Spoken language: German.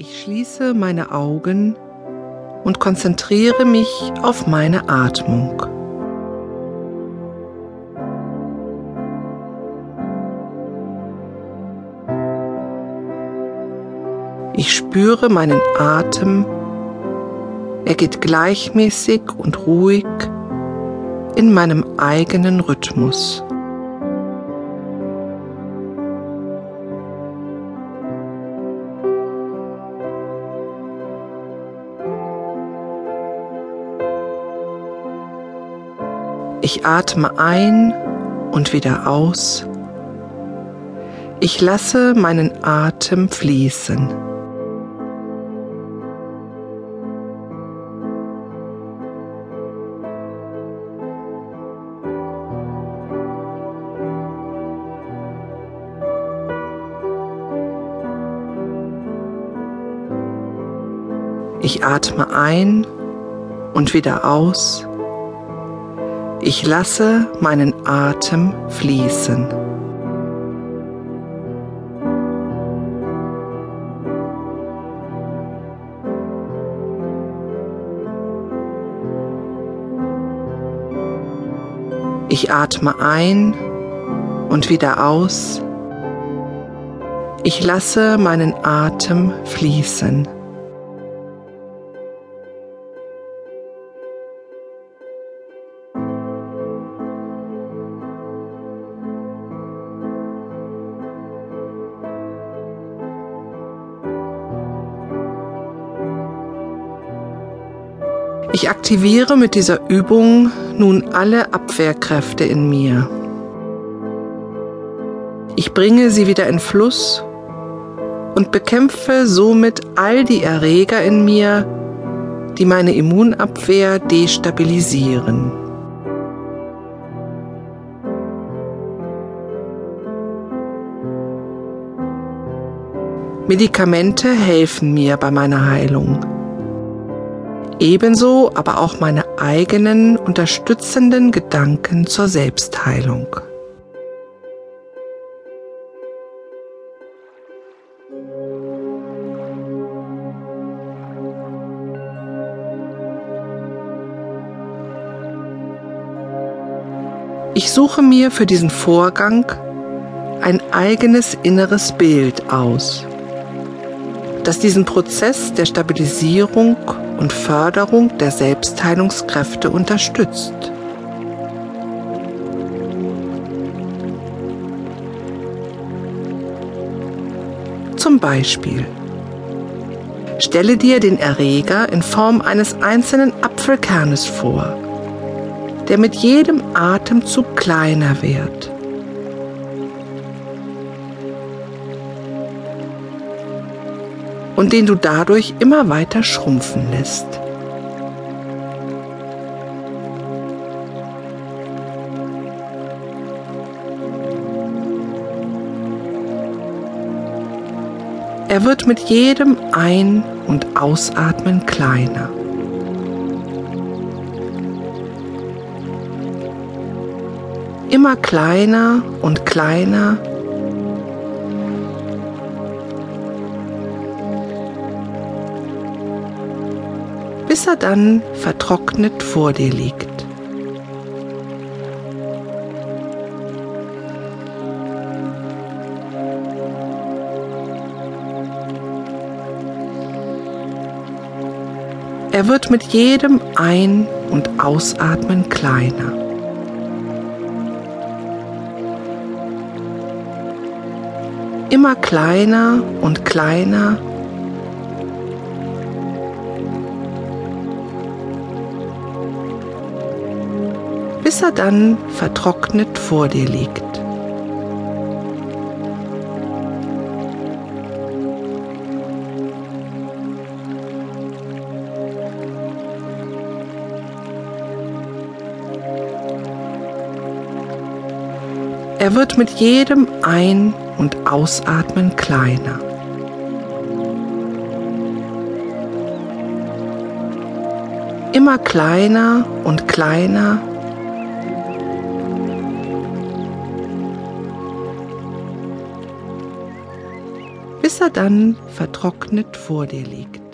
Ich schließe meine Augen und konzentriere mich auf meine Atmung. Ich spüre meinen Atem. Er geht gleichmäßig und ruhig in meinem eigenen Rhythmus. Ich atme ein und wieder aus. Ich lasse meinen Atem fließen. Ich atme ein und wieder aus. Ich lasse meinen Atem fließen. Ich atme ein und wieder aus. Ich lasse meinen Atem fließen. Ich aktiviere mit dieser Übung nun alle Abwehrkräfte in mir. Ich bringe sie wieder in Fluss und bekämpfe somit all die Erreger in mir, die meine Immunabwehr destabilisieren. Medikamente helfen mir bei meiner Heilung. Ebenso aber auch meine eigenen unterstützenden Gedanken zur Selbstheilung. Ich suche mir für diesen Vorgang ein eigenes inneres Bild aus, das diesen Prozess der Stabilisierung und Förderung der Selbstheilungskräfte unterstützt. Zum Beispiel Stelle dir den Erreger in Form eines einzelnen Apfelkernes vor, der mit jedem Atemzug kleiner wird. Und den du dadurch immer weiter schrumpfen lässt. Er wird mit jedem Ein- und Ausatmen kleiner. Immer kleiner und kleiner bis er dann vertrocknet vor dir liegt. Er wird mit jedem Ein- und Ausatmen kleiner. Immer kleiner und kleiner bis er dann vertrocknet vor dir liegt. Er wird mit jedem Ein- und Ausatmen kleiner. Immer kleiner und kleiner bis er dann vertrocknet vor dir liegt.